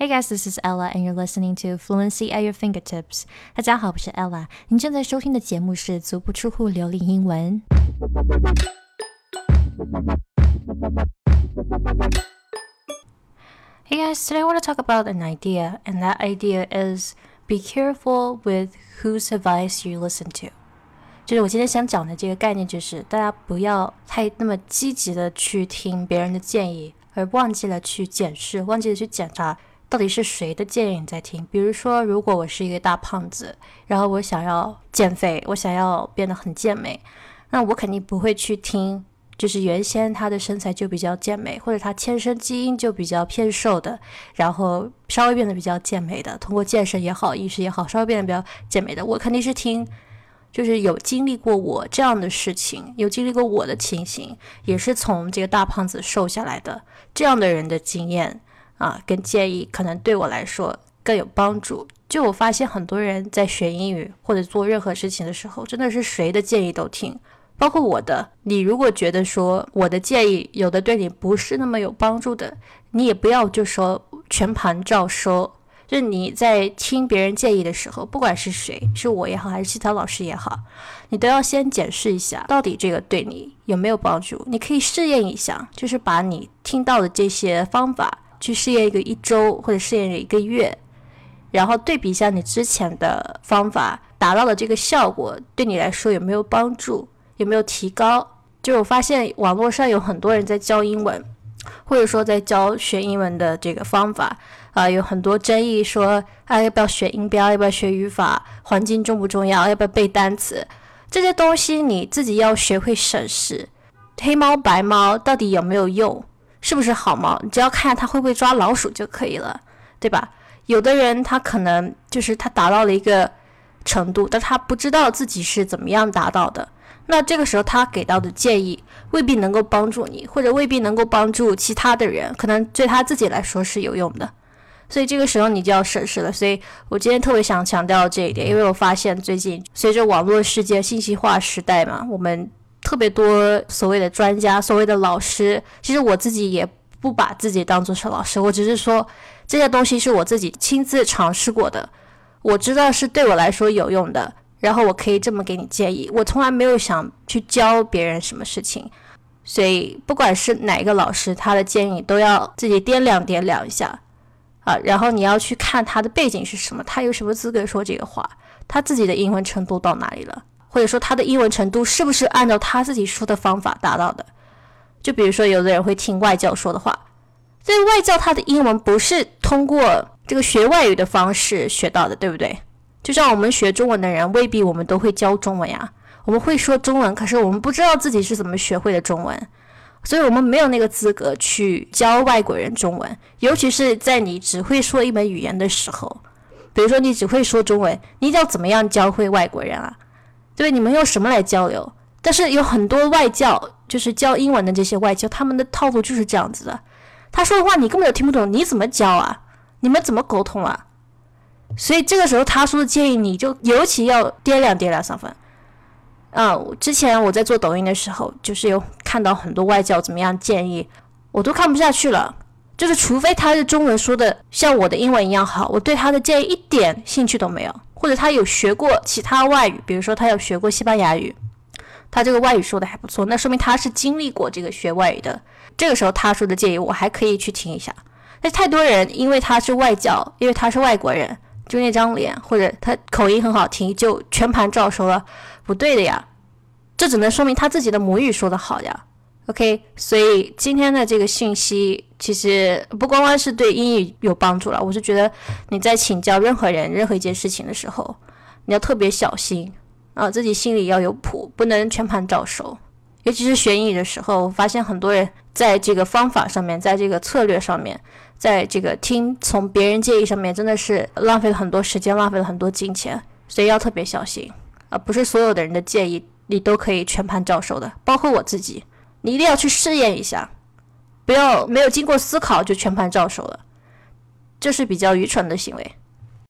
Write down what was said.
Hey guys, this is Ella, and you're listening to Fluency at Your Fingertips. 大家好，我是 Ella。您正在收听的节目是《足不出户流利英文》。Hey guys, today I want to talk about an idea, and that idea is be careful with whose advice you listen to. 就是我今天想讲的这个概念，就是大家不要太那么积极的去听别人的建议，而忘记了去检视，忘记了去检查。 到底是谁的建议你在听？比如说，如果我是一个大胖子，然后我想要减肥，我想要变得很健美，那我肯定不会去听，就是原先他的身材就比较健美，或者他天生基因就比较偏瘦的，然后稍微变得比较健美的，通过健身也好，饮食也好，稍微变得比较健美的，我肯定是听，就是有经历过我这样的事情，有经历过我的情形，也是从这个大胖子瘦下来的这样的人的经验。啊，跟建议可能对我来说更有帮助。就我发现很多人在学英语或者做任何事情的时候，真的是谁的建议都听，包括我的。你如果觉得说我的建议有的对你不是那么有帮助的，你也不要就说全盘照收。就你在听别人建议的时候，不管是谁，是我也好，还是其他老师也好，你都要先检视一下，到底这个对你有没有帮助。你可以试验一下，就是把你听到的这些方法。去试验一个一周或者试验一个月，然后对比一下你之前的方法达到的这个效果，对你来说有没有帮助，有没有提高？就我发现网络上有很多人在教英文，或者说在教学英文的这个方法啊，有很多争议说啊要不要学音标，要不要学语法，环境重不重要，要不要背单词？这些东西你自己要学会审视，黑猫白猫到底有没有用？是不是好猫？你只要看它会不会抓老鼠就可以了，对吧？有的人他可能就是他达到了一个程度，但他不知道自己是怎么样达到的。那这个时候他给到的建议未必能够帮助你，或者未必能够帮助其他的人，可能对他自己来说是有用的。所以这个时候你就要审视了。所以我今天特别想强调这一点，因为我发现最近随着网络世界信息化时代嘛，我们。特别多所谓的专家、所谓的老师，其实我自己也不把自己当做是老师，我只是说这些东西是我自己亲自尝试过的，我知道是对我来说有用的，然后我可以这么给你建议。我从来没有想去教别人什么事情，所以不管是哪一个老师，他的建议都要自己掂量掂量一下啊，然后你要去看他的背景是什么，他有什么资格说这个话，他自己的英文程度到哪里了。或者说他的英文程度是不是按照他自己说的方法达到的？就比如说，有的人会听外教说的话，所以外教他的英文不是通过这个学外语的方式学到的，对不对？就像我们学中文的人，未必我们都会教中文呀。我们会说中文，可是我们不知道自己是怎么学会的中文，所以我们没有那个资格去教外国人中文。尤其是在你只会说一门语言的时候，比如说你只会说中文，你要怎么样教会外国人啊？对，你们用什么来交流？但是有很多外教，就是教英文的这些外教，他们的套路就是这样子的。他说的话你根本就听不懂，你怎么教啊？你们怎么沟通啊？所以这个时候他说的建议，你就尤其要掂量掂量三分。嗯，之前我在做抖音的时候，就是有看到很多外教怎么样建议，我都看不下去了。就是除非他的中文说的像我的英文一样好，我对他的建议一点兴趣都没有。或者他有学过其他外语，比如说他有学过西班牙语，他这个外语说的还不错，那说明他是经历过这个学外语的。这个时候他说的建议我还可以去听一下。但太多人因为他是外教，因为他是外国人，就那张脸或者他口音很好听，就全盘照收了，不对的呀。这只能说明他自己的母语说的好呀。OK，所以今天的这个信息其实不光光是对英语有帮助了，我是觉得你在请教任何人、任何一件事情的时候，你要特别小心啊，自己心里要有谱，不能全盘照收。尤其是学英语的时候，我发现很多人在这个方法上面，在这个策略上面，在这个听从别人建议上面，真的是浪费了很多时间，浪费了很多金钱，所以要特别小心啊！不是所有的人的建议你都可以全盘照收的，包括我自己。你一定要去试验一下，不要没有经过思考就全盘照收了，这是比较愚蠢的行为。